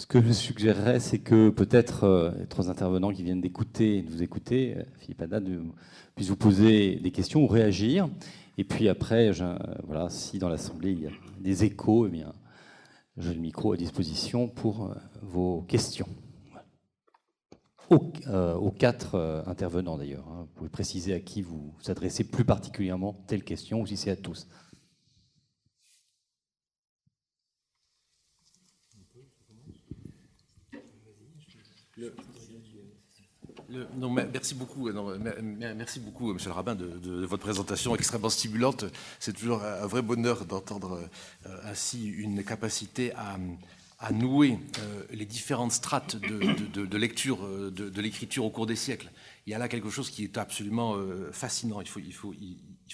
Ce que je suggérerais, c'est que peut-être euh, les trois intervenants qui viennent d'écouter de vous écouter, euh, Philippe Haddad, puissent vous poser des questions ou réagir. Et puis après, voilà, si dans l'Assemblée il y a des échos, eh j'ai le micro à disposition pour euh, vos questions. Aux, quatre intervenants d'ailleurs. Hein. Vous pouvez préciser à qui vous vous adressez plus particulièrement telle question ou si c'est à tous. Non, merci beaucoup, euh, merci beaucoup, Monsieur le rabbin, de, votre présentation extrêmement stimulante. C'est toujours un vrai bonheur d'entendre euh, ainsi une capacité à, nouer euh, les différentes strates de, lecture de, l'écriture au cours des siècles. Il y a là quelque chose qui est absolument fascinant. Il faut, il faut,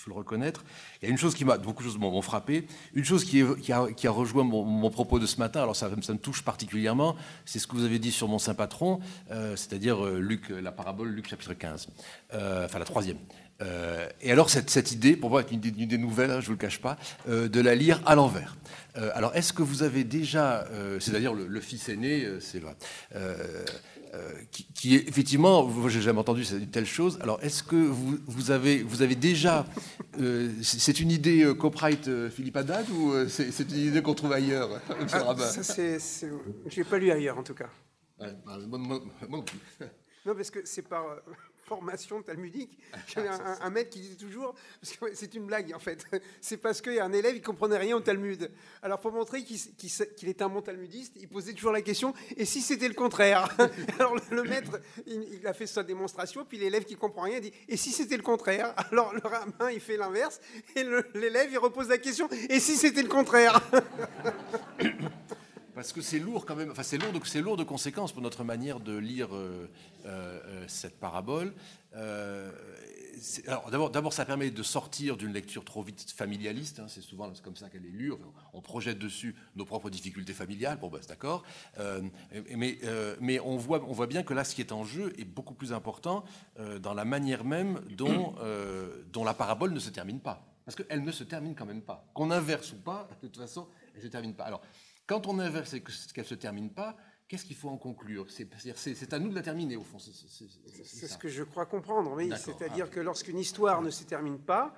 faut le reconnaître. Il y a une chose qui m'a, beaucoup de choses m'ont frappé. Une chose qui, a, rejoint mon, propos de ce matin, alors ça, me touche particulièrement, c'est ce que vous avez dit sur mon saint patron, euh, c'est-à-dire euh, Luc, la parabole Luc chapitre 15, euh, enfin la troisième. et alors cette, idée, pour moi, est une, idée nouvelle, hein, je ne vous le cache pas, de la lire à l'envers. alors est-ce que vous avez déjà, c'est-à-dire le, fils aîné, c'est là euh, qui, est effectivement, j'ai jamais entendu une telle chose. Alors, est-ce que vous, vous, avez, vous avez déjà, euh, c'est une idée euh, copyright Philippe Haddad ou c'est une idée qu'on trouve ailleurs, ah, ça, Je l'ai pas lu ailleurs en tout cas. Bah, non, parce que c'est par formation talmudique. J'avais un, un, maître qui disait toujours, parce que c'est une blague en fait, c'est parce qu'il y a un élève, il comprenait rien au Talmud. Alors pour montrer qu'il était un bon talmudiste, il posait toujours la question, et si c'était le contraire? Alors le, maître, il, a fait sa démonstration, puis l'élève qui comprend rien dit, et si c'était le contraire? Alors le rabbin, il fait l'inverse, et l'élève, il repose la question, et si c'était le contraire? Parce que c'est lourd quand même, enfin c'est lourd, c'est lourd de conséquences pour notre manière de lire euh, euh, euh, cette parabole. alors d'abord, d'abord, ça permet de sortir d'une lecture trop vite familialiste. Hein, c'est souvent comme ça qu'elle est lue. on projette dessus nos propres difficultés familiales. Bon, ben, c'est d'accord. mais, mais on voit, on voit bien que là, ce qui est en jeu est beaucoup plus important dans la manière même dont, dont la parabole ne se termine pas. Parce qu'elle ne se termine quand même pas. Qu'on inverse ou pas, de toute façon, elle ne se termine pas. Alors, quand on inverse et qu'elle ne se termine pas, qu'est-ce qu'il faut en conclure? C'est à nous de la terminer, au fond. C'est ce que je crois comprendre, oui. C'est-à-dire que lorsqu'une histoire ne se termine pas,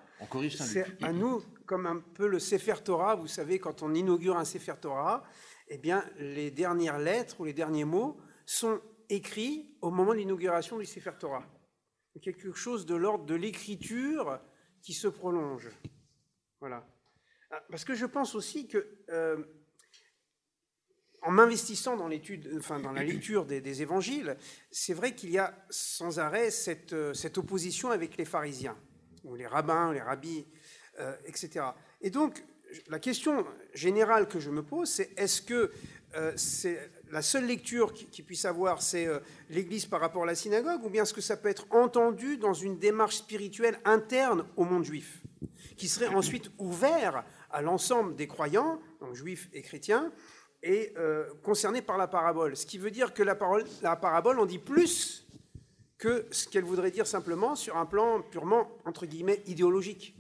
c'est à nous, comme un peu le Sefer Torah, vous savez, quand on inaugure un Sefer Torah, eh bien, les dernières lettres ou les derniers mots sont écrits au moment de l'inauguration du Sefer Torah. Quelque chose de l'ordre de l'écriture qui se prolonge. Voilà. Ah, parce que je pense aussi que euh, en m'investissant dans l'étude, enfin dans la lecture des, évangiles, c'est vrai qu'il y a sans arrêt cette, euh, opposition avec les pharisiens, ou les rabbins, les rabbis, euh, etc. Et donc, la question générale que je me pose, c'est est-ce que euh, c'est la seule lecture qui, puisse avoir, c'est l'Église par rapport à la synagogue, ou bien est-ce que ça peut être entendu dans une démarche spirituelle interne au monde juif, qui serait ensuite ouvert à l'ensemble des croyants, donc juifs et chrétiens, est euh, concerné par la parabole. Ce qui veut dire que la, parole, la parabole en dit plus que ce qu'elle voudrait dire simplement sur un plan purement, entre guillemets, idéologique.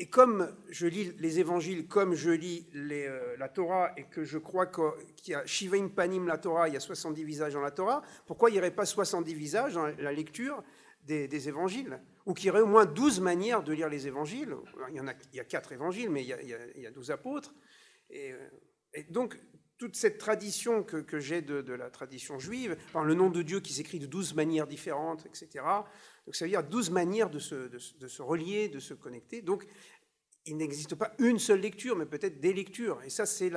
Et comme je lis les évangiles, comme je lis euh, la Torah, et que je crois qu'il y a Shivaim Panim la Torah, il y a 70 visages dans la Torah, pourquoi il n'y aurait pas 70 visages dans la lecture des, évangiles? Ou qu'il y aurait au moins 12 manières de lire les évangiles? Il y, en a, il y a 4 évangiles, mais il y a, il y a 12 apôtres. Et euh, et donc, toute cette tradition que, j'ai de, la tradition juive, le nom de Dieu qui s'écrit de douze manières différentes, etc. Donc ça veut dire douze manières de se, relier, de se connecter. Donc il n'existe pas une seule lecture, mais peut-être des lectures. Et ça, c'est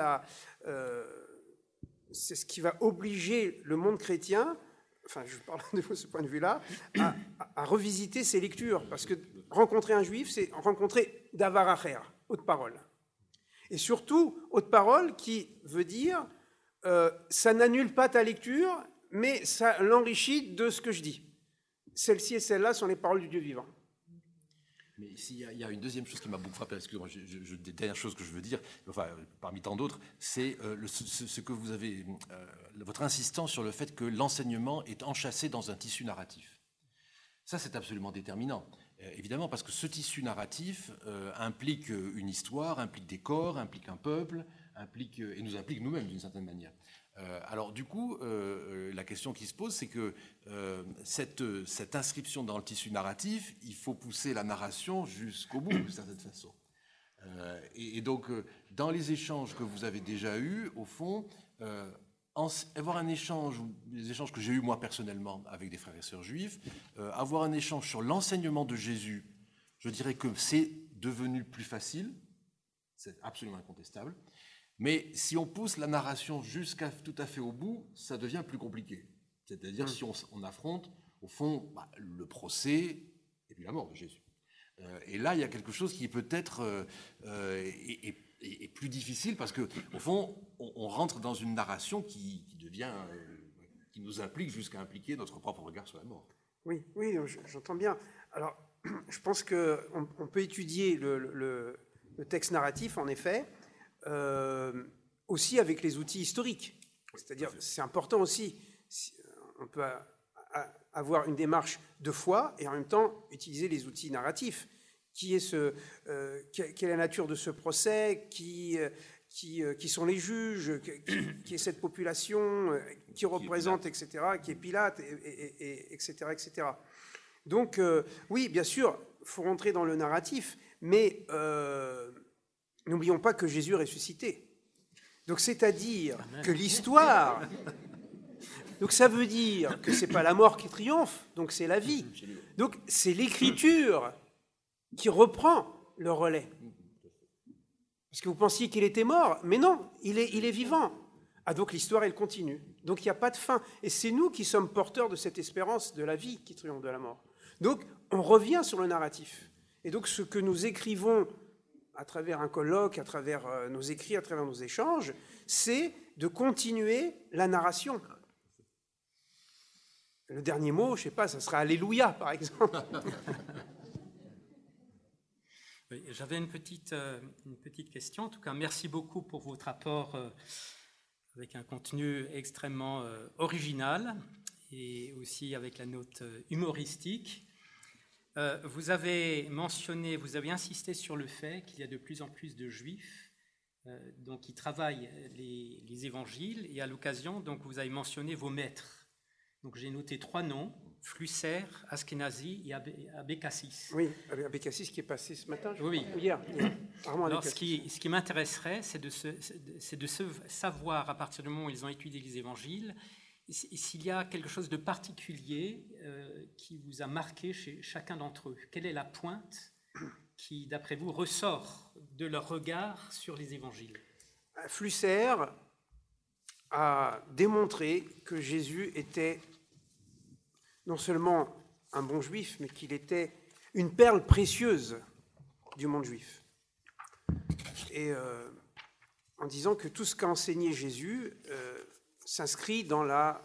euh, c'est ce qui va obliger le monde chrétien, enfin je parle de ce point de vue-là, à, à, revisiter ses lectures. Parce que rencontrer un juif, c'est rencontrer Davaracher, haute parole. Et surtout, haute parole qui veut dire euh, ça n'annule pas ta lecture, mais ça l'enrichit de ce que je dis. Celle-ci et celle-là sont les paroles du Dieu vivant. Mais ici, il y, a une deuxième chose qui m'a beaucoup frappé, excusez-moi, dernière chose que je veux dire, parmi tant d'autres, c'est euh, ce, que vous avez, euh, votre insistance sur le fait que l'enseignement est enchâssé dans un tissu narratif. Ça, c'est absolument déterminant. Euh, évidemment, parce que ce tissu narratif euh, implique une histoire, implique des corps, implique un peuple, implique et nous implique nous-mêmes d'une certaine manière. alors du coup, la question qui se pose, c'est que cette, inscription dans le tissu narratif, il faut pousser la narration jusqu'au bout, d'une certaine façon. Et, donc, dans les échanges que vous avez déjà eus, au fond, avoir un échange, ou les échanges que j'ai eus moi personnellement avec des frères et sœurs juifs, euh, avoir un échange sur l'enseignement de Jésus, je dirais que c'est devenu plus facile, c'est absolument incontestable. Mais si on pousse la narration jusqu'à tout à fait au bout, ça devient plus compliqué. C'est-à-dire si on, affronte, au fond, bah, le procès et puis la mort de Jésus. Euh, et là, il y a quelque chose qui peut-être euh, est, plus difficile parce que, au fond, on, rentre dans une narration qui, devient, euh, qui nous implique jusqu'à impliquer notre propre regard sur la mort. Oui, oui, j'entends bien. Alors, je pense qu'on on peut étudier le, texte narratif, en effet, euh, aussi avec les outils historiques. C'est-à-dire, c'est important aussi. On peut avoir une démarche de foi et en même temps utiliser les outils narratifs qui est ce, euh, quelle est la nature de ce procès, qui, euh, qui, euh, qui sont les juges, qui, est cette population, qui représente, etc., qui est Pilate, et, etc., etc. Donc, oui, bien sûr, il faut rentrer dans le narratif, mais n'oublions pas que Jésus est ressuscité. Donc, c'est-à-dire que l'histoire. Donc, ça veut dire que c'est pas la mort qui triomphe, donc c'est la vie. Donc, c'est l'écriture qui reprend le relais. Parce que vous pensiez qu'il était mort, mais non, il est, il est vivant. Ah donc l'histoire, elle continue. Donc il n'y a pas de fin. Et c'est nous qui sommes porteurs de cette espérance de la vie qui triomphe de la mort. Donc on revient sur le narratif. Et donc ce que nous écrivons à travers un colloque, à travers euh, nos écrits, à travers nos échanges, c'est de continuer la narration. Le dernier mot, je ne sais pas, ça sera Alléluia, par exemple. J'avais une petite, euh, une petite question. En tout cas, merci beaucoup pour votre apport euh, avec un contenu extrêmement euh, original et aussi avec la note humoristique. Vous avez mentionné, vous avez insisté sur le fait qu'il y a de plus en plus de juifs donc, qui travaillent les, les évangiles et à l'occasion, vous avez mentionné vos maîtres. Donc j'ai noté trois noms. Flusser, Askenazi et Abécassis. Oui, Abécassis qui est passé ce matin, je oui, hier. Alors, ce qui, ce qui m'intéresserait, c'est de, de savoir, à partir du moment où ils ont étudié les évangiles, s'il y a quelque chose de particulier euh, qui vous a marqué chez chacun d'entre eux. Quelle est la pointe qui, d'après vous, ressort de leur regard sur les évangiles? Flusser a démontré que Jésus était non seulement un bon juif, mais qu'il était une perle précieuse du monde juif. Et euh, en disant que tout ce qu'a enseigné Jésus euh, s'inscrit dans, le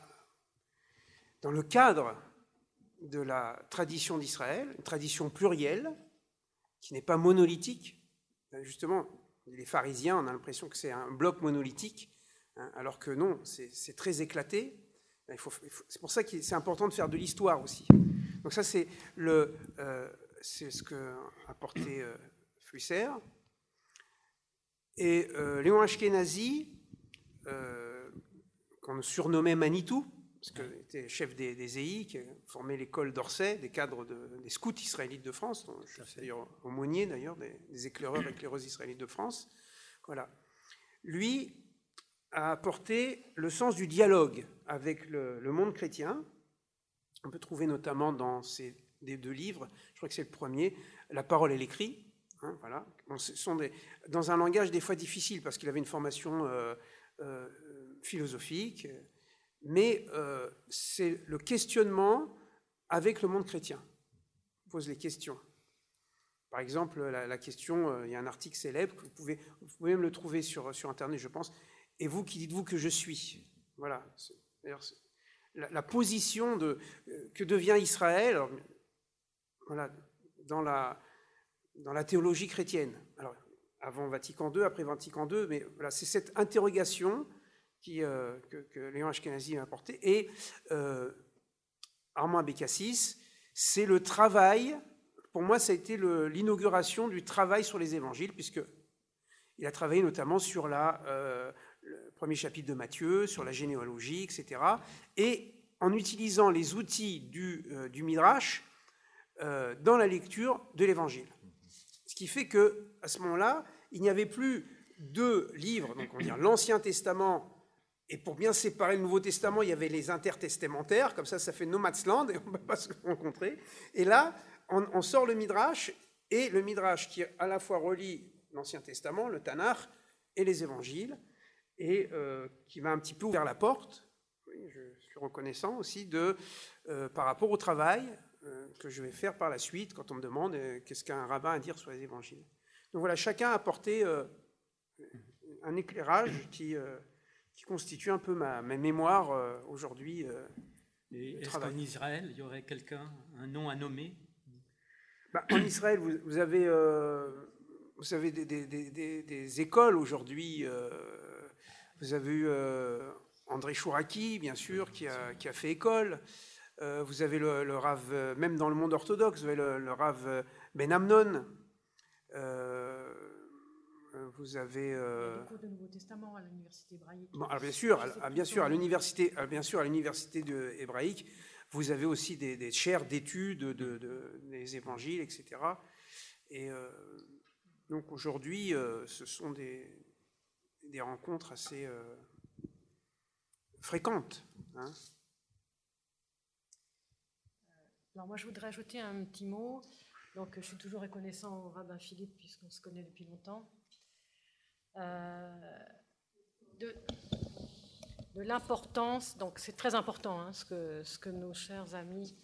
cadre de la tradition d'Israël, une tradition plurielle, qui n'est pas monolithique. Justement, les pharisiens, on a l'impression que c'est un bloc monolithique, hein, alors que non, c'est très éclaté, c'est pour ça que c'est important de faire de l'histoire aussi. Donc ça, c'est le, euh, c'est ce qu'a apporté euh, Flusser. Et euh, Léon Ashkenazi, euh, qu'on surnommait Manitou, parce qu'il était chef des, des EI, qui formait l'école d'Orsay, des cadres des scouts israélites de France, dont je suis d'ailleurs aumônier d'ailleurs, des, des éclaireurs éclaireuses israélites de France. Voilà. Lui, a apporté le sens du dialogue avec le, monde chrétien. On peut trouver notamment dans ces deux livres, je crois que c'est le premier, La parole et l'écrit. Hein, voilà. sont dans un langage des fois difficile parce qu'il avait une formation euh, euh, philosophique, mais euh, c'est le questionnement avec le monde chrétien. Il pose les questions. Par exemple, la, question, il y a un article célèbre, vous pouvez, vous pouvez même le trouver sur, sur Internet, je pense, et vous qui dites-vous que je suis Voilà. La, position de, euh, que devient Israël voilà, dans, la, théologie chrétienne. Avant Vatican II, après Vatican II, mais voilà, c'est cette interrogation euh, que, Léon Ashkenazi a apportée. Et euh, Armand Abécassis, c'est le travail, pour moi, ça a été l'inauguration du travail sur les évangiles, puisque Il a travaillé notamment sur la, le premier chapitre de Matthieu, sur la généalogie, etc. Et en utilisant les outils du, du Midrash dans la lecture de l'Évangile. Ce qui fait que à ce moment-là, il n'y avait plus deux livres, donc on dire l'Ancien Testament, et pour bien séparer le Nouveau Testament, il y avait les intertestamentaires, comme ça, ça fait Nomadsland, et on ne peut pas se rencontrer. Et là, on, sort le Midrash, et le Midrash qui à la fois relie l'Ancien Testament, le Tanakh, et les Évangiles, et euh, qui m'a un petit peu ouvert la porte, je suis reconnaissant aussi, de, euh, par rapport au travail euh, que je vais faire par la suite, quand on me demande qu'est-ce qu'un rabbin a à dire sur les Évangiles. Donc voilà, chacun a apporté un éclairage qui, qui constitue un peu ma, mémoire aujourd'hui. Est-ce qu'en Israël, il y aurait quelqu'un, un nom à nommer? Bah, En Israël, vous, avez, vous avez des, des, des, écoles aujourd'hui. Vous avez eu André Chouraki, bien sûr, qui a, qui a fait école. vous avez le, le, Rav, même dans le monde orthodoxe, vous avez le, le Rav Ben Amnon. Euh, vous avez. Euh... cours de Nouveau Testament à l'université hébraïque. bien sûr, bien sûr, à l'université, bien sûr, à l'université hébraïque, vous avez aussi des, des chaires d'études de, des évangiles, etc. Et euh, donc aujourd'hui, euh, ce sont des, des rencontres assez fréquentes. Hein. Alors moi, je voudrais ajouter un petit mot. Donc, je suis toujours reconnaissant au rabbin Philippe puisqu'on se connaît depuis longtemps. Euh, de, l'importance, donc c'est très important hein, ce, que, ce que nos chers amis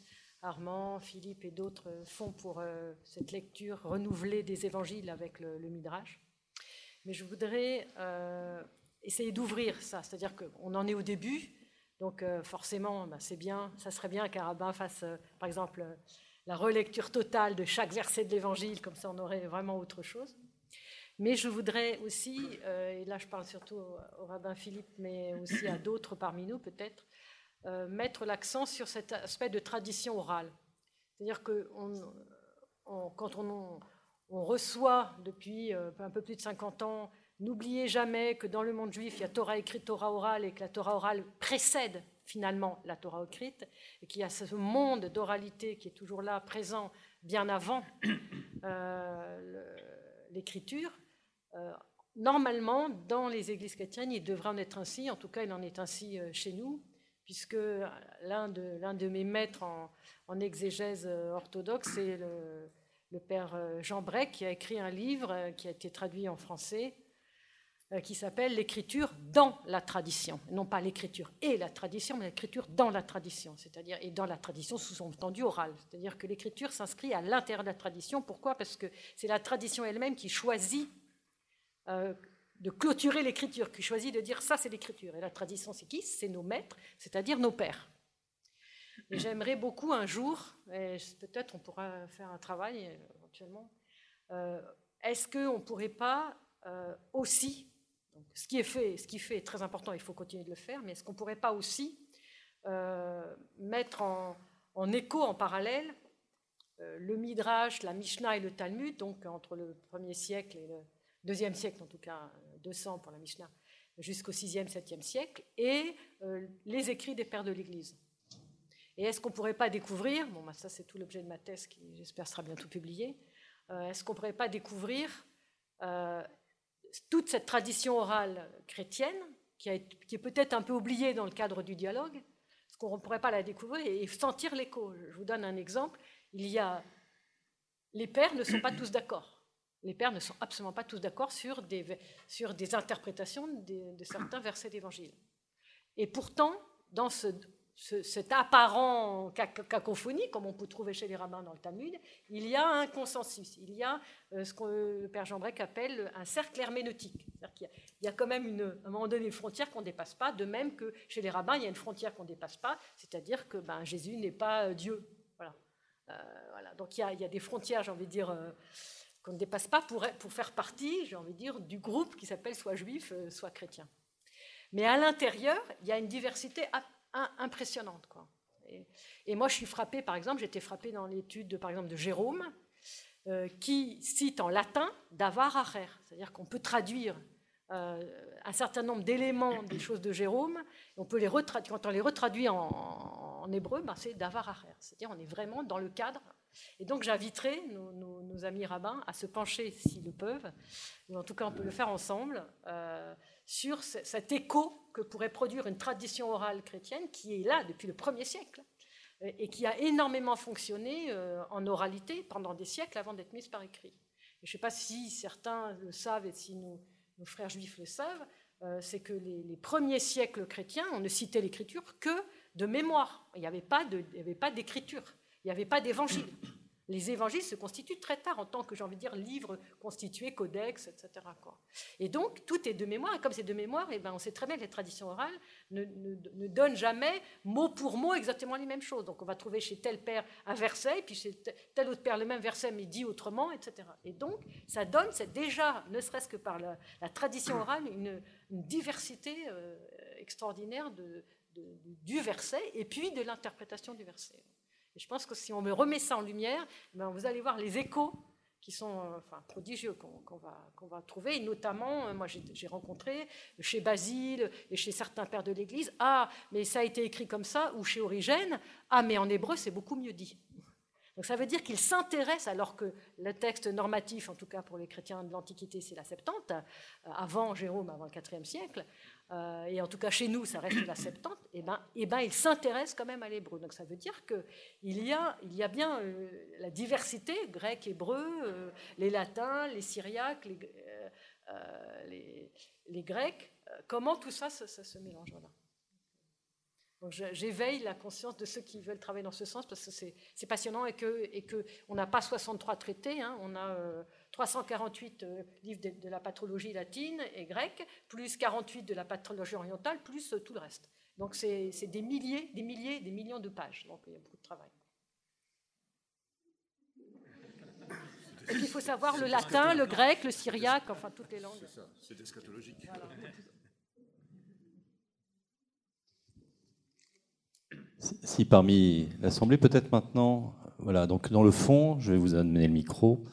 Armand, Philippe et d'autres font pour euh, cette lecture renouvelée des évangiles avec le, Midrash. Mais je voudrais euh, essayer d'ouvrir ça, c'est-à-dire qu'on en est au début, donc forcément, bah, c'est bien, ça serait bien qu'un rabbin fasse, par exemple, la relecture totale de chaque verset de l'évangile, comme ça on aurait vraiment autre chose. Mais je voudrais aussi, euh, et là je parle surtout au, rabbin Philippe, mais aussi à d'autres parmi nous peut-être, euh, mettre l'accent sur cet aspect de tradition orale. C'est-à-dire que quand on, reçoit depuis euh, un peu plus de 50 ans, n'oubliez jamais que dans le monde juif, il y a Torah écrite, Torah orale, et que la Torah orale précède finalement la Torah écrite, et qu'il y a ce monde d'oralité qui est toujours là, présent bien avant l'écriture. Euh, normalement, dans les églises chrétiennes, il devrait en être ainsi, en tout cas il en est ainsi euh, chez nous, puisque l'un de, mes maîtres en, exégèse euh, orthodoxe, c'est le, père Jean Breck, qui a écrit un livre qui a été traduit en français, qui s'appelle L'écriture dans la tradition. Non pas l'écriture et la tradition, mais l'écriture dans la tradition, c'est-à-dire, et dans la tradition sous-entendu orale. C'est-à-dire que l'écriture s'inscrit à l'intérieur de la tradition. Pourquoi? Parce que c'est la tradition elle-même qui choisit euh, de clôturer l'écriture, qui choisit de dire ça c'est l'écriture. Et la tradition c'est qui? C'est nos maîtres, c'est-à-dire nos pères. J'aimerais beaucoup un jour, peut-être on pourra faire un travail euh, éventuellement, euh, est-ce qu'on ne pourrait pas aussi, ce qui est fait, ce qui fait est très important, il faut continuer de le faire, mais est-ce qu'on ne pourrait pas aussi mettre en, écho, en parallèle, le Midrash, la Mishnah et le Talmud, donc entre le 1er siècle et le deuxième siècle en tout cas, 200 pour la Mishnah, jusqu'au 6e, 7e siècle, et euh, les écrits des pères de l'Église. Et est-ce qu'on ne pourrait pas découvrir, bon, bah, ça c'est tout l'objet de ma thèse qui j'espère sera bientôt publiée, euh, est-ce qu'on ne pourrait pas découvrir euh, toute cette tradition orale chrétienne, qui, est peut-être un peu oubliée dans le cadre du dialogue, est-ce qu'on ne pourrait pas la découvrir et sentir l'écho? Je vous donne un exemple, il y a... Les pères ne sont pas tous d'accord. Les pères ne sont absolument pas tous d'accord sur des, sur des interprétations de, certains versets d'évangile. Et pourtant, dans ce, cet apparent cacophonie, comme on peut trouver chez les rabbins dans le Talmud, il y a un consensus, il y a euh, ce que le père Jean Brec appelle un cercle herméneutique. Il, y a quand même une, à un moment donné une frontière qu'on ne dépasse pas, de même que chez les rabbins, il y a une frontière qu'on ne dépasse pas, c'est-à-dire que ben, Jésus n'est pas euh, Dieu. Voilà. Euh. Donc il y, a, des frontières, j'ai envie de dire qu'on ne dépasse pas pour, faire partie, j'ai envie de dire, du groupe qui s'appelle soit juif, soit chrétien. Mais à l'intérieur, il y a une diversité impressionnante. Quoi. Et, moi, je suis frappée, par exemple, j'étais frappée dans l'étude, de, par exemple, de Jérôme, qui cite en latin d'avar acher, c'est-à-dire qu'on peut traduire un certain nombre d'éléments des choses de Jérôme, on peut les quand on les retraduit en, hébreu, ben c'est davar acher, c'est-à-dire on est vraiment dans le cadre et donc j'inviterai nos, amis rabbins à se pencher, s'ils le peuvent, ou en tout cas on peut le faire ensemble, euh, sur cet écho que pourrait produire une tradition orale chrétienne qui est là depuis le premier siècle et qui a énormément fonctionné euh, en oralité pendant des siècles avant d'être mise par écrit. je ne sais pas si certains le savent et si nos, frères juifs le savent, euh, c'est que les, premiers siècles chrétiens, on ne citait l'écriture que de mémoire. Il n'y avait pas d'écriture. Il n'y avait pas d'évangile. Les évangiles se constituent très tard en tant que, j'ai envie de dire, livres constitués, codex, etc. Et donc, tout est de mémoire. Et comme c'est de mémoire, eh ben, on sait très bien que les traditions orales ne, ne, donnent jamais mot pour mot exactement les mêmes choses. Donc, on va trouver chez tel père un verset, et puis chez tel autre père le même verset, mais dit autrement, etc. Et donc, ça donne, c'est déjà, ne serait-ce que par la, tradition orale, une, diversité euh, extraordinaire du verset et puis de l'interprétation du verset je pense que si on me remet ça en lumière, ben vous allez voir les échos qui sont euh, enfin, prodigieux qu'on va, qu'on va trouver. Et notamment, euh, moi j'ai rencontré chez Basile et chez certains pères de l'Église, ah, mais ça a été écrit comme ça, ou chez Origène, ah, mais en hébreu c'est beaucoup mieux dit. Donc ça veut dire qu'il s'intéresse, alors que le texte normatif, en tout cas pour les chrétiens de l'Antiquité, c'est la Septante, euh, avant Jérôme, avant le IVe siècle, euh, et en tout cas chez nous, ça reste la Septante, et eh ben, et eh ben, il s'intéresse quand même à l'hébreu. Donc ça veut dire qu'il y a, y a bien euh, la diversité, grec, hébreu, les latins, les syriaques, les, les, grecs, comment tout ça, se mélange. Voilà j'éveille la conscience de ceux qui veulent travailler dans ce sens parce que c'est passionnant et que et que n'a pas 63 traités, hein, on a 348 euh, livres de, la patrologie latine et grecque, plus 48 de la patrologie orientale, plus euh, tout le reste. Donc c'est des milliers, des milliers, des millions de pages. Donc il y a beaucoup de travail. il faut savoir le latin, le grec, le syriaque, enfin toutes les langues. C'est ça, c'est eschatologique. Si parmi l'Assemblée, peut-être maintenant, voilà, donc dans le fond, je vais vous amener le micro.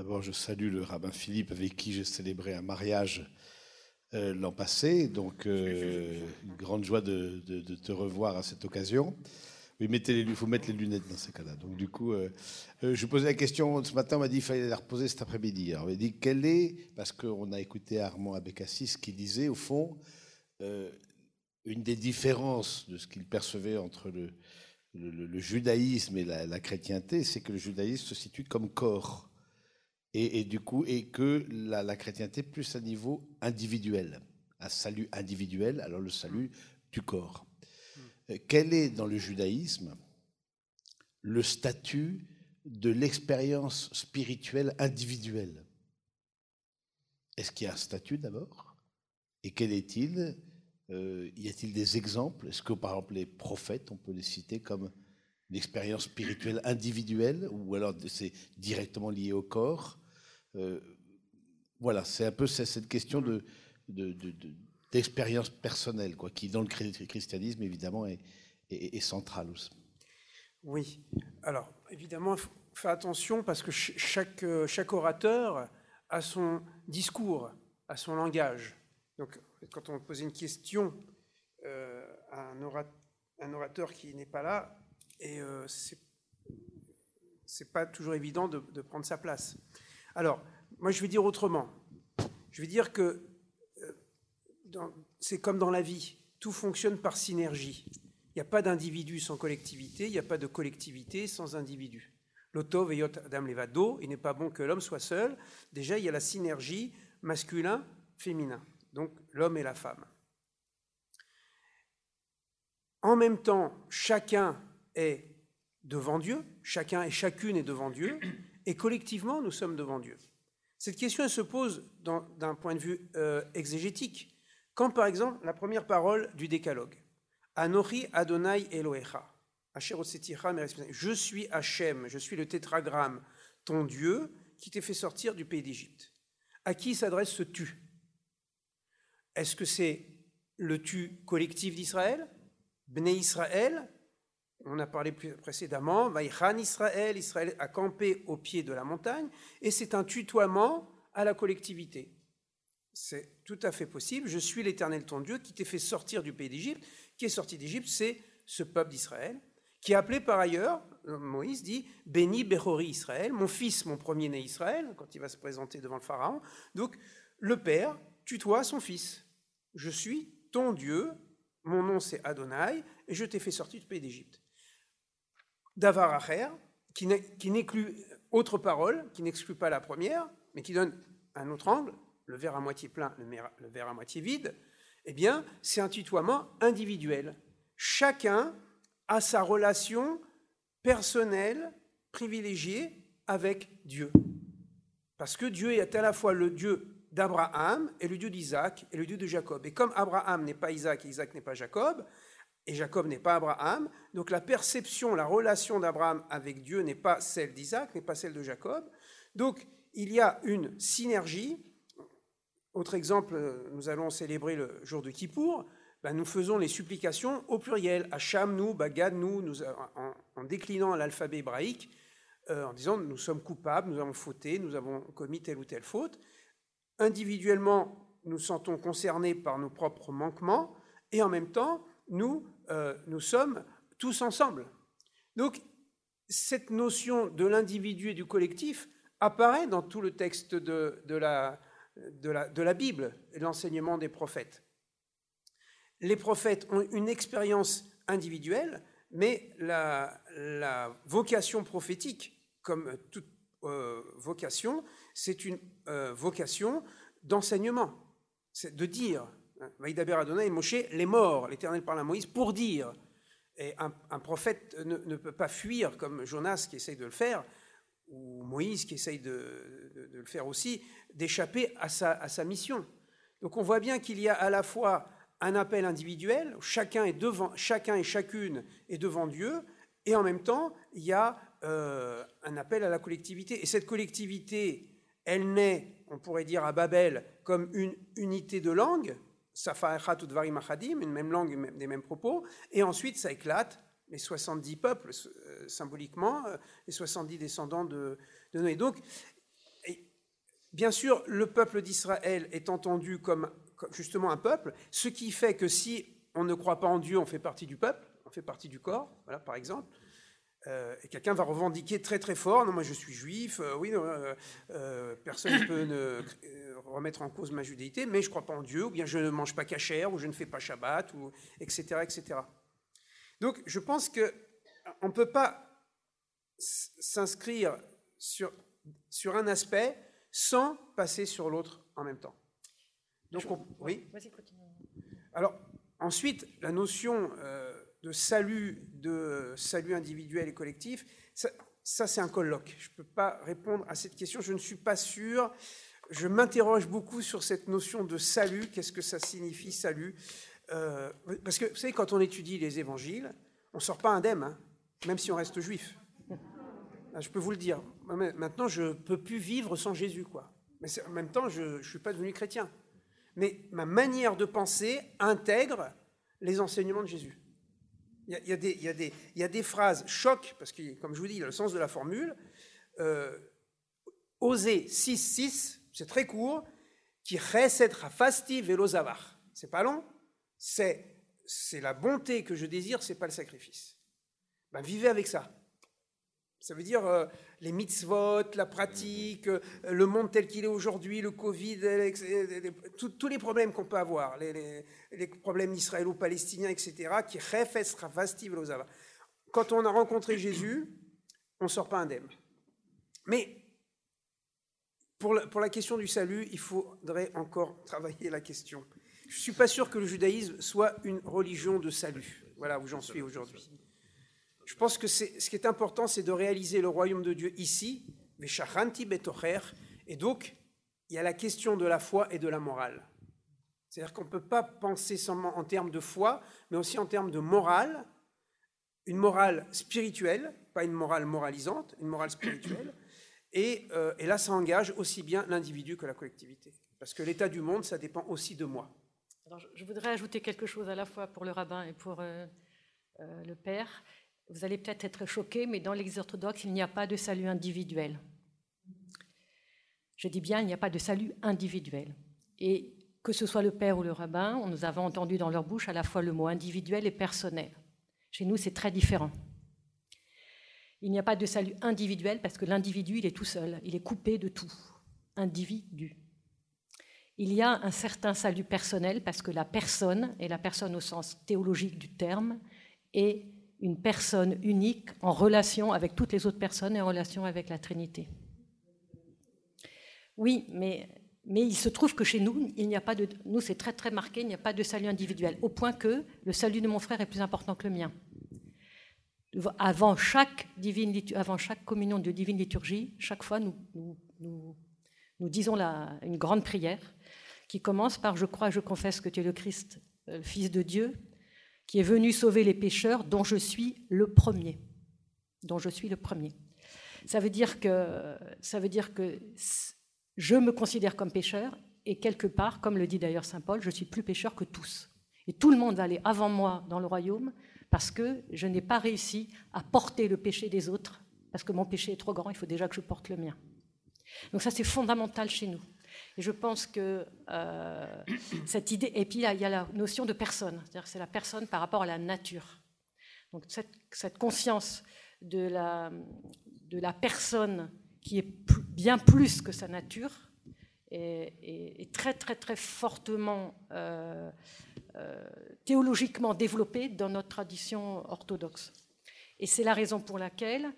D'abord, je salue le rabbin Philippe avec qui j'ai célébré un mariage euh, l'an passé, donc euh, une grande joie de, te revoir à cette occasion. Oui, il faut mettre les lunettes dans ces cas-là. Donc, du coup, euh, je posais la question ce matin, on m'a dit qu'il fallait la reposer cet après-midi. Alors, on m'a dit quelle est, parce qu'on a écouté Armand Abécassis qui disait, au fond, une des différences de ce qu'il percevait entre le, judaïsme et la, chrétienté, c'est que le judaïsme se situe comme corps. Et, du coup, et que la, la chrétienté plus à niveau individuel, un salut individuel, alors le salut du corps. Euh, quel est dans le judaïsme le statut de l'expérience spirituelle individuelle? Est-ce qu'il y a un statut d'abord? Et quel est-il? Euh, Y a-t-il des exemples? Est-ce que par exemple les prophètes, on peut les citer comme l'expérience spirituelle individuelle? Ou alors c'est directement lié au corps? Voilà, c'est un peu cette question de, de d'expérience personnelle, quoi, qui dans le christianisme évidemment est, est, centrale. Oui, alors évidemment, il faut faire attention parce que chaque, orateur a son discours, a son langage. Donc quand on pose une question euh, à un orateur, qui n'est pas là, et euh, c'est pas toujours évident de, de, prendre sa place. Alors, moi je vais dire autrement. Je vais dire que c'est comme dans la vie, tout fonctionne par synergie. Il n'y a pas d'individu sans collectivité, il n'y a pas de collectivité sans individu. L'auto veyot Adam Levado, il n'est pas bon que l'homme soit seul. Déjà, il y a la synergie masculin-féminin, donc l'homme et la femme. En même temps, chacun est devant Dieu, chacun et chacune est devant Dieu, et collectivement, nous sommes devant Dieu. Cette question se pose d'un point de vue euh, exégétique. Quand par exemple la première parole du décalogue, Anori Adonai Elohecha, je suis Hachem, je suis le tétragramme, ton Dieu qui t'est fait sortir du pays d'Égypte. À qui s'adresse ce tu? Est-ce que c'est le tu collectif d'Israël, Bnei Israël, on a parlé précédemment, Vaïchan Israël, Israël a campé au pied de la montagne, et c'est un tutoiement à la collectivité. C'est tout à fait possible. Je suis l'Éternel ton Dieu qui t'ai fait sortir du pays d'Égypte. Qui est sorti d'Égypte? C'est ce peuple d'Israël, qui est appelé par ailleurs, Moïse dit, Béni Behori Israël, mon fils, mon premier-né Israël, quand il va se présenter devant le Pharaon. Donc, le Père tutoie son fils. Je suis ton Dieu, mon nom c'est Adonai, et je t'ai fait sortir du pays d'Égypte. Davar Acher, qui n'éclut autre parole, qui n'exclut pas la première, mais qui donne un autre angle, le verre à moitié plein, le verre à moitié vide, eh bien, c'est un tutoiement individuel. Chacun a sa relation personnelle, privilégiée avec Dieu. Parce que Dieu est à la fois le Dieu d'Abraham et le Dieu d'Isaac et le Dieu de Jacob. Et comme Abraham n'est pas Isaac et Isaac n'est pas Jacob, et Jacob n'est pas Abraham, donc la perception, la relation d'Abraham avec Dieu n'est pas celle d'Isaac, n'est pas celle de Jacob. Donc il y a une synergie. Autre exemple, nous allons célébrer le jour de Kippour. Ben, nous faisons les supplications au pluriel, Hacham, nous, Bagad, nous, en, déclinant l'alphabet hébraïque, euh, en disant nous sommes coupables, nous avons fauté, nous avons commis telle ou telle faute. Individuellement, nous sentons concernés par nos propres manquements, et en même temps, nous, euh, nous sommes tous ensemble. Donc, cette notion de l'individu et du collectif apparaît dans tout le texte de, la, de, la, de la Bible l'enseignement des prophètes. Les prophètes ont une expérience individuelle, mais la, la vocation prophétique, comme toute euh, vocation, c'est une euh, vocation d'enseignement, c'est de dire. Vaïdaber Adonai et Moshe, les morts, l'Éternel parle à Moïse pour dire. Et un, prophète ne, peut pas fuir comme Jonas qui essaye de le faire, ou Moïse qui essaye de, le faire aussi, d'échapper à sa, mission. Donc on voit bien qu'il y a à la fois un appel individuel, chacun est devant, chacun et chacune est devant Dieu, et en même temps, il y a euh, un appel à la collectivité. Et cette collectivité, elle naît, on pourrait dire à Babel, comme une unité de langue, une même langue, des mêmes propos, et ensuite ça éclate, les 70 peuples, euh, symboliquement, euh, les 70 descendants de, Noé. Donc, bien sûr, le peuple d'Israël est entendu comme justement un peuple, ce qui fait que si on ne croit pas en Dieu, on fait partie du peuple, on fait partie du corps, voilà, par exemple. Euh, et quelqu'un va revendiquer très très fort, non, moi je suis juif, euh, oui, euh, personne ne peut remettre en cause ma judéité, mais je ne crois pas en Dieu, ou bien je ne mange pas cachère, ou je ne fais pas Shabbat, ou, etc., etc. Donc je pense qu'on ne peut pas s'inscrire sur, sur un aspect sans passer sur l'autre en même temps. Donc, oui. Alors, ensuite, la notion de salut, de salut individuel et collectif, ça, c'est un colloque. Je ne peux pas répondre à cette question, je ne suis pas sûr. Je m'interroge beaucoup sur cette notion de salut, qu'est-ce que ça signifie salut? Euh, Parce que vous savez, quand on étudie les évangiles, on ne sort pas indemne, hein, même si on reste juif. Je peux vous le dire. Maintenant, je ne peux plus vivre sans Jésus, quoi. Mais en même temps, je ne suis pas devenu chrétien. Mais ma manière de penser intègre les enseignements de Jésus. Il y, a, des, phrases choc, parce que, comme je vous dis, il y a le sens de la formule. Euh, oser 6-6, c'est très court, qui chesed fasti velozavar. C'est pas long, c'est la bonté que je désire, c'est pas le sacrifice. Ben, vivez avec ça. Ça veut dire euh, les mitzvot, la pratique, euh, le monde tel qu'il est aujourd'hui, le Covid, tous les problèmes qu'on peut avoir, les, problèmes israélo-palestiniens, etc., qui Quand on a rencontré Jésus, on ne sort pas indemne. Mais pour la, pour la question du salut, il faudrait encore travailler la question. Je ne suis pas sûr que le judaïsme soit une religion de salut. Voilà où j'en suis aujourd'hui. Je pense que ce qui est important, c'est de réaliser le royaume de Dieu ici, et donc il y a la question de la foi et de la morale. C'est-à-dire qu'on ne peut pas penser seulement en termes de foi, mais aussi en termes de morale, une morale spirituelle, pas une morale moralisante, une morale spirituelle. Et, euh, là, ça engage aussi bien l'individu que la collectivité. Parce que l'état du monde, ça dépend aussi de moi. je voudrais ajouter quelque chose à la fois pour le rabbin et pour euh, euh, le père. Vous allez peut-être être choqués, mais dans l'Église il n'y a pas de salut individuel. Je dis bien, il n'y a pas de salut individuel. Et que ce soit le père ou le rabbin, nous avons entendu dans leur bouche à la fois le mot individuel et personnel. Chez nous, c'est très différent. Il n'y a pas de salut individuel parce que l'individu, il est tout seul, il est coupé de tout. Individu. Il y a un certain salut personnel parce que la personne, et la personne au sens théologique du terme, est une personne unique en relation avec toutes les autres personnes et en relation avec la Trinité. Oui, mais, il se trouve que chez nous, il n'y a pas de, nous c'est très très marqué, il n'y a pas de salut individuel, au point que le salut de mon frère est plus important que le mien. Avant chaque, communion de divine liturgie, chaque fois nous, disons une grande prière qui commence par Je crois, je confesse que tu es le Christ, euh, le Fils de Dieu, qui est venu sauver les pécheurs, dont je suis le premier. Dont je suis le premier. Ça veut dire que, ça veut dire que je me considère comme pécheur, et quelque part, comme le dit d'ailleurs Saint Paul, je suis plus pécheur que tous. Et tout le monde va aller avant moi dans le royaume parce que je n'ai pas réussi à porter le péché des autres, parce que mon péché est trop grand, il faut déjà que je porte le mien. Donc ça, c'est fondamental chez nous. Et je pense que euh, cette idée, et puis il y a la notion de personne, c'est-à-dire c'est la personne par rapport à la nature. Donc cette, conscience de la, personne qui est bien plus que sa nature est, très très très fortement euh, euh, théologiquement développée dans notre tradition orthodoxe. Et c'est la raison pour laquelle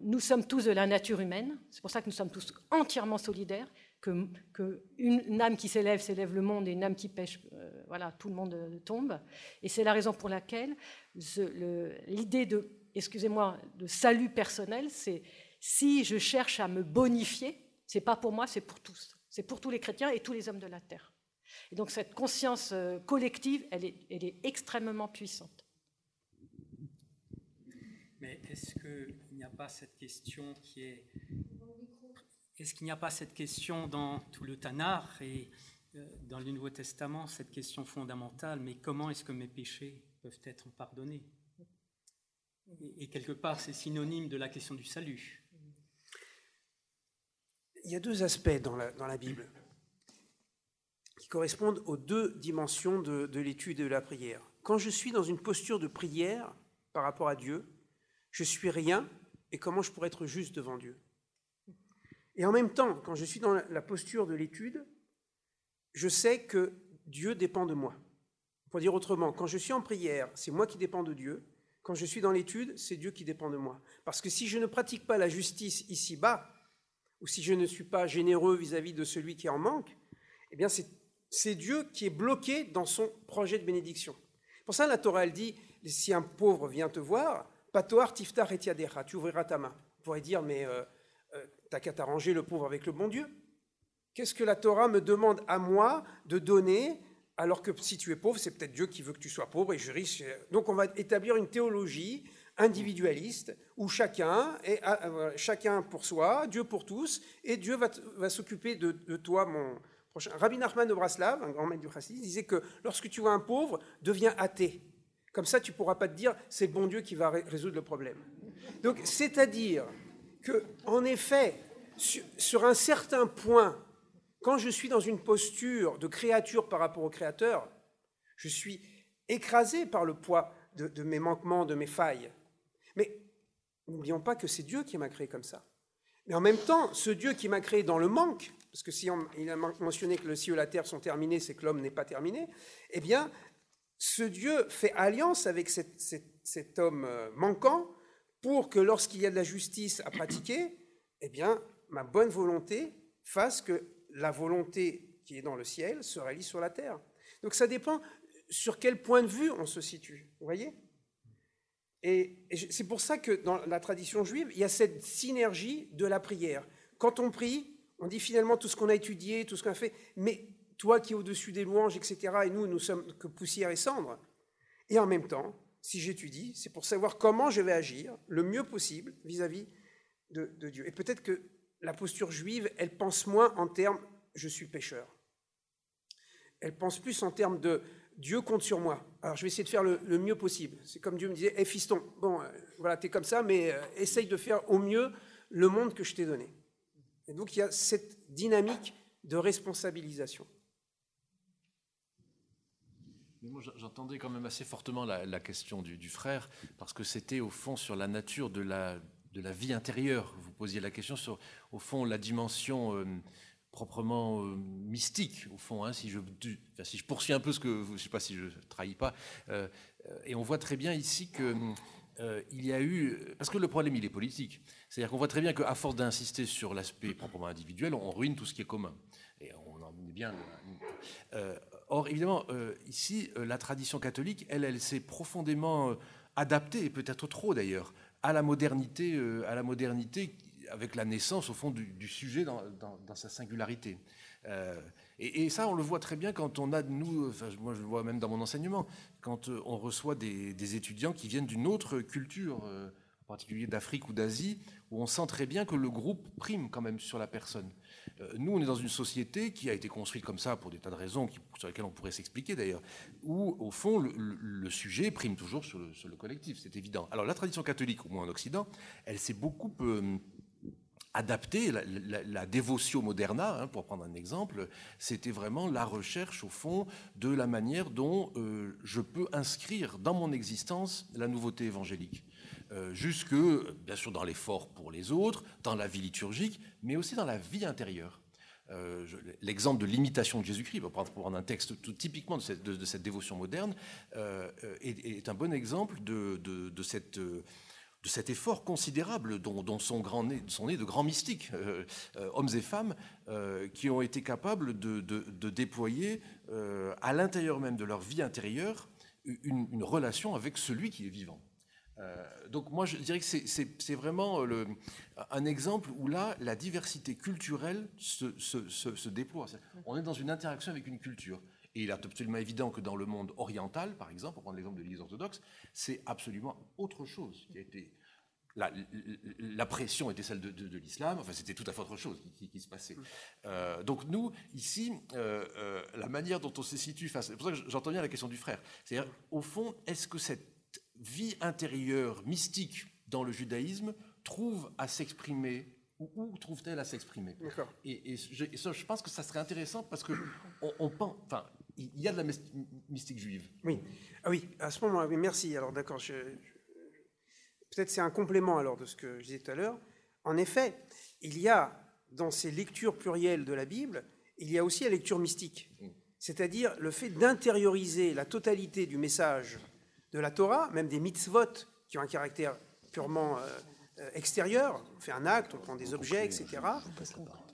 nous sommes tous de la nature humaine, c'est pour ça que nous sommes tous entièrement solidaires, que, une, âme qui s'élève, s'élève le monde, et une âme qui pêche, euh, voilà, tout le monde euh, tombe. Et c'est la raison pour laquelle l'idée de, excusez-moi, de salut personnel, c'est si je cherche à me bonifier, c'est pas pour moi, c'est pour tous. C'est pour tous les chrétiens et tous les hommes de la terre. Et donc cette conscience collective, elle est, elle est extrêmement puissante. Mais est-ce qu'il n'y a pas cette question qui est... Est-ce qu'il n'y a pas cette question dans tout le Tanar et euh, dans le Nouveau Testament, cette question fondamentale, mais comment est-ce que mes péchés peuvent être pardonnés? Et, quelque part, c'est synonyme de la question du salut. Il y a deux aspects dans la, Bible qui correspondent aux deux dimensions de, de l'étude de la prière. Quand je suis dans une posture de prière par rapport à Dieu, je suis rien et comment je pourrais être juste devant Dieu? Et en même temps, quand je suis dans la posture de l'étude, je sais que Dieu dépend de moi. Pour dire autrement, quand je suis en prière, c'est moi qui dépends de Dieu. Quand je suis dans l'étude, c'est Dieu qui dépend de moi. Parce que si je ne pratique pas la justice ici-bas, ou si je ne suis pas généreux vis-à-vis de celui qui en manque, eh bien c'est Dieu qui est bloqué dans son projet de bénédiction. Pour ça, la Torah, elle dit, si un pauvre vient te voir, Patoar tiftar et tu ouvriras ta main. Vous pourrait dire, mais euh, t'as qu'à t'arranger le pauvre avec le bon Dieu. Qu'est-ce que la Torah me demande à moi de donner alors que si tu es pauvre, c'est peut-être Dieu qui veut que tu sois pauvre et je riche. Donc on va établir une théologie individualiste où chacun est euh, chacun pour soi, Dieu pour tous, et Dieu va, s'occuper de, toi, mon prochain. Rabbi Nachman de Braslav, un grand maître du chassidisme, disait que lorsque tu vois un pauvre, deviens athée. Comme ça, tu ne pourras pas te dire, c'est le bon Dieu qui va résoudre le problème. Donc, c'est-à-dire que, en effet, sur, un certain point, quand je suis dans une posture de créature par rapport au Créateur, je suis écrasé par le poids de, mes manquements, de mes failles. Mais n'oublions pas que c'est Dieu qui m'a créé comme ça. Mais en même temps, ce Dieu qui m'a créé dans le manque, parce que si on, il a mentionné que le ciel et la terre sont terminés, c'est que l'homme n'est pas terminé, eh bien, ce Dieu fait alliance avec cet, homme euh, manquant pour que lorsqu'il y a de la justice à pratiquer, eh bien, ma bonne volonté fasse que la volonté qui est dans le ciel se réalise sur la terre. Donc ça dépend sur quel point de vue on se situe, vous voyez? Et, c'est pour ça que dans la tradition juive, il y a cette synergie de la prière. Quand on prie, on dit finalement tout ce qu'on a étudié, tout ce qu'on a fait, mais toi qui es au-dessus des louanges, etc., et nous, nous sommes que poussière et cendre. Et en même temps, si j'étudie, c'est pour savoir comment je vais agir le mieux possible vis-à-vis de, Dieu. Et peut-être que la posture juive, elle pense moins en termes je suis pécheur. elle pense plus en termes de Dieu compte sur moi. Alors je vais essayer de faire le, mieux possible. C'est comme Dieu me disait, hé fiston, bon, euh, voilà, t'es comme ça, mais euh, essaye de faire au mieux le monde que je t'ai donné. Et donc il y a cette dynamique de responsabilisation. Moi, j'entendais quand même assez fortement la, question du, frère, parce que c'était au fond sur la nature de la, de la vie intérieure. Vous posiez la question sur, au fond, la dimension euh, proprement euh, mystique, au fond, hein, si, je, si je poursuis un peu ce que, je ne sais pas si je trahis pas, euh, et on voit très bien ici que il y a eu, parce que le problème il est politique, c'est-à-dire qu'on voit très bien qu'à force d'insister sur l'aspect proprement individuel, on ruine tout ce qui est commun. Et on en est bien. or, évidemment, ici, la tradition catholique, elle, elle s'est profondément adaptée, et peut-être trop d'ailleurs, à la modernité, à la modernité avec la naissance, au fond, du, sujet dans, sa singularité. Euh, et, ça, on le voit très bien quand on a, nous, enfin, moi je le vois même dans mon enseignement, quand euh, on reçoit des, étudiants qui viennent d'une autre culture, euh, en particulier d'Afrique ou d'Asie, où on sent très bien que le groupe prime quand même sur la personne. Nous, on est dans une société qui a été construite comme ça pour des tas de raisons sur lesquelles on pourrait s'expliquer d'ailleurs, où au fond le, sujet prime toujours sur le, collectif, c'est évident. Alors la tradition catholique, au moins en Occident, elle s'est beaucoup adapter la, la, dévotion moderna, hein, pour prendre un exemple, c'était vraiment la recherche, au fond, de la manière dont euh, je peux inscrire dans mon existence la nouveauté évangélique. Euh, jusque, bien sûr, dans l'effort pour les autres, dans la vie liturgique, mais aussi dans la vie intérieure. Euh, l'exemple de l'imitation de Jésus-Christ, pour prendre un texte tout typiquement de cette, dévotion moderne, est, est, un bon exemple de, cet effort considérable dont, sont, nés de grands mystiques, euh, euh, hommes et femmes, euh, qui ont été capables de, déployer à l'intérieur même de leur vie intérieure une, relation avec celui qui est vivant. Donc moi je dirais que c'est vraiment le, un exemple où là la diversité culturelle se, déploie. On est dans une interaction avec une culture. Et il est absolument évident que dans le monde oriental, par exemple, pour prendre l'exemple de l'Église orthodoxe, c'est absolument autre chose qui a été. La, pression était celle de, l'islam, enfin c'était tout à fait autre chose qui, se passait. Euh, donc nous, ici, euh, euh, la manière dont on se situe face... C'est pour ça que j'entends bien la question du frère. C'est-à-dire, au fond, est-ce que cette vie intérieure mystique dans le judaïsme trouve à s'exprimer ou où trouve-t-elle à s'exprimer? Et, et, je, pense que ça serait intéressant parce que on, pense, enfin, il y a de la mystique juive. Oui, ah oui, à ce moment-là, oui, merci. Alors d'accord, peut-être c'est un complément alors de ce que je disais tout à l'heure. En effet, il y a dans ces lectures plurielles de la Bible, il y a aussi la lecture mystique, mm. c'est-à-dire le fait d'intérioriser la totalité du message de la Torah, même des mitzvot qui ont un caractère purement euh, euh, extérieur, on fait un acte, on prend des objets, etc.,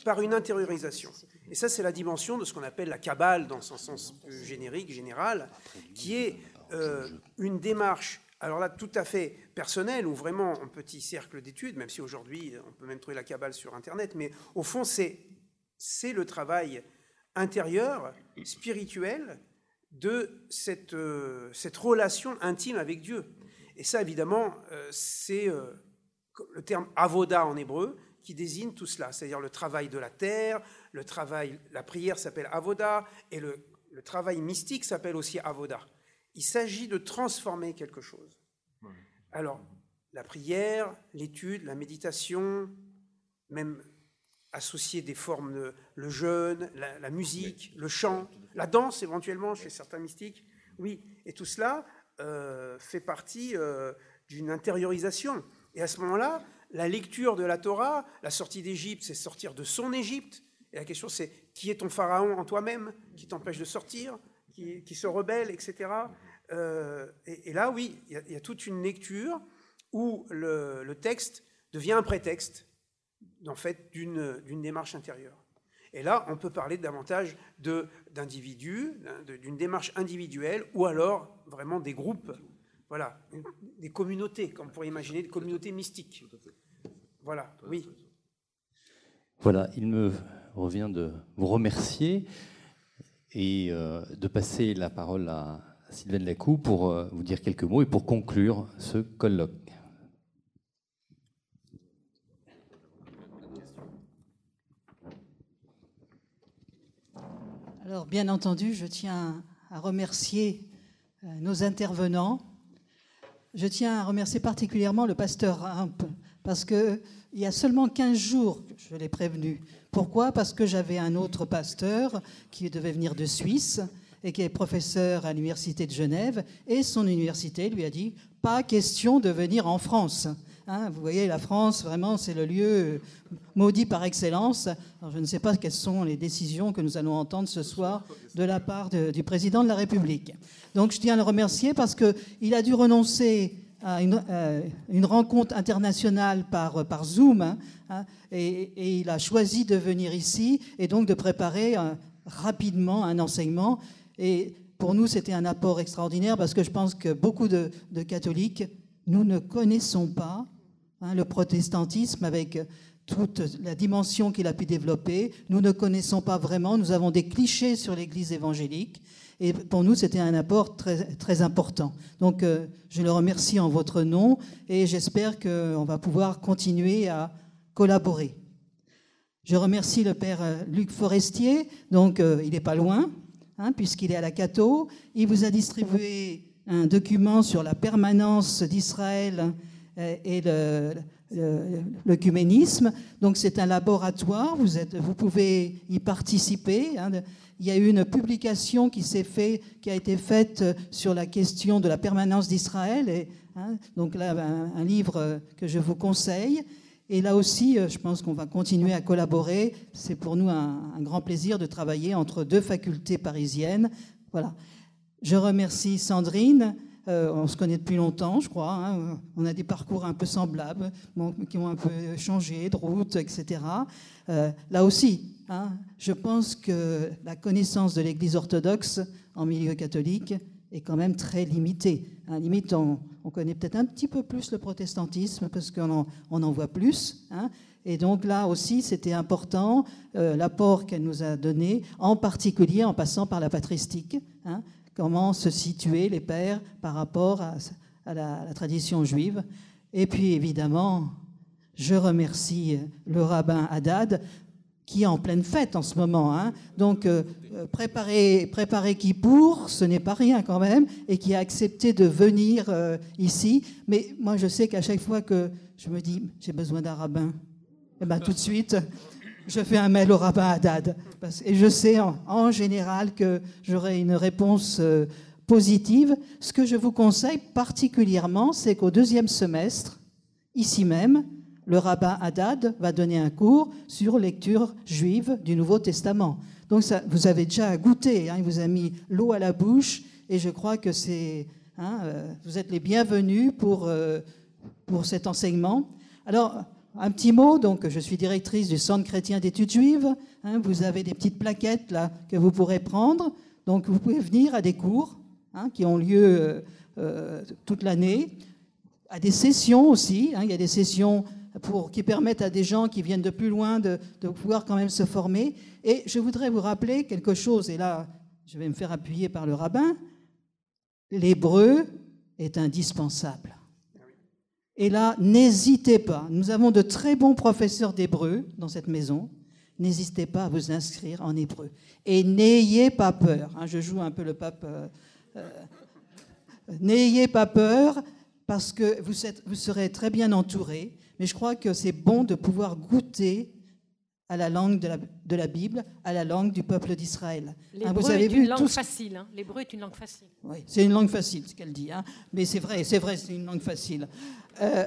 par une intériorisation. Et ça, c'est la dimension de ce qu'on appelle la Kabbale, dans son sens plus générique, général, qui est euh, une démarche, alors là, tout à fait personnelle, ou vraiment en petit cercle d'études, même si aujourd'hui, on peut même trouver la Kabbale sur Internet, mais au fond, c'est, c'est le travail intérieur, spirituel, de cette, euh, cette relation intime avec Dieu. Et ça, évidemment, euh, c'est le terme avoda en hébreu, qui désigne tout cela, c'est-à-dire le travail de la terre, le travail, la prière s'appelle avoda, et le, travail mystique s'appelle aussi avoda. Il s'agit de transformer quelque chose. Alors, la prière, l'étude, la méditation, même associer des formes, de, le jeûne, la, musique, le chant, la danse éventuellement chez certains mystiques, oui, et tout cela euh, fait partie euh, d'une intériorisation. Et à ce moment-là, la lecture de la Torah, la sortie d'Égypte, c'est sortir de son Égypte. Et la question, c'est qui est ton pharaon en toi-même, qui t'empêche de sortir, qui, se rebelle, etc. Euh, et, là, oui, il y, a toute une lecture où le, texte devient un prétexte, en fait, d'une démarche intérieure. Et là, on peut parler davantage d'individus, d'une démarche individuelle, ou alors vraiment des groupes voilà, des communautés, comme on pourrait imaginer, des communautés mystiques. Voilà, oui. Voilà, il me revient de vous remercier et euh, de passer la parole à Sylvain Lacou pour euh, vous dire quelques mots et pour conclure ce colloque. Alors, bien entendu, je tiens à remercier euh, nos intervenants. Je tiens à remercier particulièrement le pasteur Ramp, parce qu'il y a seulement 15 jours, je l'ai prévenu. Pourquoi? Parce que j'avais un autre pasteur qui devait venir de Suisse et qui est professeur à l'Université de Genève, et son université lui a dit, pas question de venir en France. Hein, vous voyez, la France, vraiment, c'est le lieu maudit par excellence. Je ne sais pas quelles sont les décisions que nous allons entendre ce soir de la part du président de la République. Donc, je tiens à le remercier parce qu'il a dû renoncer à une, euh, rencontre internationale par, par Zoom, hein, hein, et, il a choisi de venir ici et donc de préparer euh, rapidement un enseignement. Et pour nous, c'était un apport extraordinaire parce que je pense que beaucoup de, catholiques, nous ne connaissons pas hein, le protestantisme avec toute la dimension qu'il a pu développer. Nous ne connaissons pas vraiment, nous avons des clichés sur l'Église évangélique. Et pour nous, c'était un apport très, important. Donc, euh, je le remercie en votre nom et j'espère qu'on va pouvoir continuer à collaborer. Je remercie le Père euh, Luc Forestier, donc euh, il n'est pas loin, Hein, puisqu'il est à la Cato. Il vous a distribué un document sur la permanence d'Israël et l'œcuménisme. Donc c'est un laboratoire, vous, pouvez y participer. Hein. Il y a eu une publication qui a été faite sur la question de la permanence d'Israël. Hein, donc là, un, livre que je vous conseille. Et là aussi, euh, je pense qu'on va continuer à collaborer. C'est pour nous un, grand plaisir de travailler entre deux facultés parisiennes. Voilà. Je remercie Sandrine. Euh, on se connaît depuis longtemps, je crois. Hein. On a des parcours un peu semblables, qui ont un peu changé de route, etc. Euh, là aussi, hein, je pense que la connaissance de l'Église orthodoxe en milieu catholique est quand même très limitée. Limite, on, connaît peut-être un petit peu plus le protestantisme parce qu'on en, voit plus. Hein. Et donc là aussi, c'était important euh, l'apport qu'elle nous a donné, en particulier en passant par la patristique. Comment se situer les pères par rapport à, la, tradition juive. Et puis évidemment, je remercie le rabbin Haddad qui est en pleine fête en ce moment. Hein. Donc, euh, euh, préparer, préparer qui pour, ce n'est pas rien quand même, et qui a accepté de venir euh, ici. Mais moi, je sais qu'à chaque fois que je me dis, j'ai besoin d'un rabbin, et eh ben, tout de suite, je fais un mail au rabbin Haddad. Et je sais en, général que j'aurai une réponse positive. Ce que je vous conseille particulièrement, c'est qu'au deuxième semestre, ici même, le rabbin Haddad va donner un cours sur lecture juive du Nouveau Testament. Donc vous avez déjà goûté, hein, il vous a mis l'eau à la bouche, et je crois que c'est, hein, euh, vous êtes les bienvenus pour, euh, pour cet enseignement. Alors, un petit mot, donc je suis directrice du Centre chrétien d'études juives. Hein, vous avez des petites plaquettes là que vous pourrez prendre. Donc vous pouvez venir à des cours qui ont lieu euh, toute l'année, à des sessions aussi. il y a des sessions qui permettent à des gens qui viennent de plus loin de, pouvoir quand même se former. Et je voudrais vous rappeler quelque chose, et là, je vais me faire appuyer par le rabbin. L'hébreu est indispensable. Et là, n'hésitez pas. Nous avons de très bons professeurs d'hébreu dans cette maison. N'hésitez pas à vous inscrire en hébreu. Et n'ayez pas peur. Hein, je joue un peu le pape. Euh, euh, n'ayez pas peur parce que vous, vous serez très bien entouré mais je crois que c'est bon de pouvoir goûter à la langue de la, de la Bible, à la langue du peuple d'Israël. Hein, vous avez est vu une langue facile. Hein. L'hébreu est une langue facile. Oui, c'est une langue facile, ce qu'elle dit. Hein. Mais c'est vrai, c'est vrai, c'est une langue facile. Euh,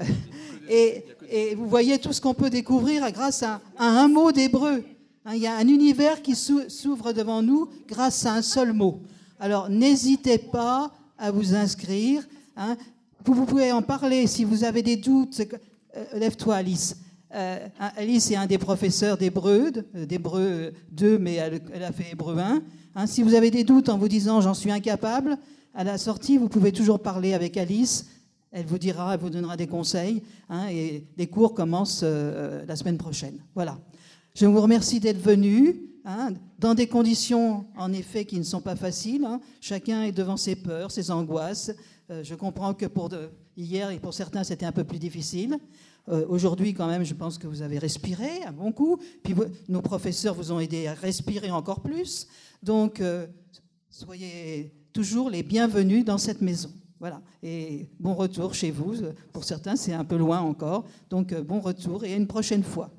et, et, vous voyez tout ce qu'on peut découvrir grâce à, un mot d'hébreu. Hein. Il y a un univers qui s'ouvre devant nous grâce à un seul mot. Alors n'hésitez pas à vous inscrire. Vous, pouvez en parler si vous avez des doutes. Euh, lève-toi, Alice. Euh, Alice est un des professeurs d'hébreu, d'hébreu 2, mais elle, a fait hébreu 1. Hein, si vous avez des doutes en vous disant j'en suis incapable, à la sortie, vous pouvez toujours parler avec Alice. Elle vous dira, elle vous donnera des conseils. Hein, et les cours commencent euh, la semaine prochaine. Voilà. Je vous remercie d'être venu. Hein, dans des conditions, en effet, qui ne sont pas faciles. Chacun est devant ses peurs, ses angoisses. je comprends que pour hier, et pour certains, c'était un peu plus difficile. Euh, aujourd'hui, quand même, je pense que vous avez respiré un bon coup. Puis nos professeurs vous ont aidé à respirer encore plus. Donc, euh, soyez toujours les bienvenus dans cette maison. Voilà. Et bon retour chez vous. Pour certains, c'est un peu loin encore. Donc, bon retour et à une prochaine fois.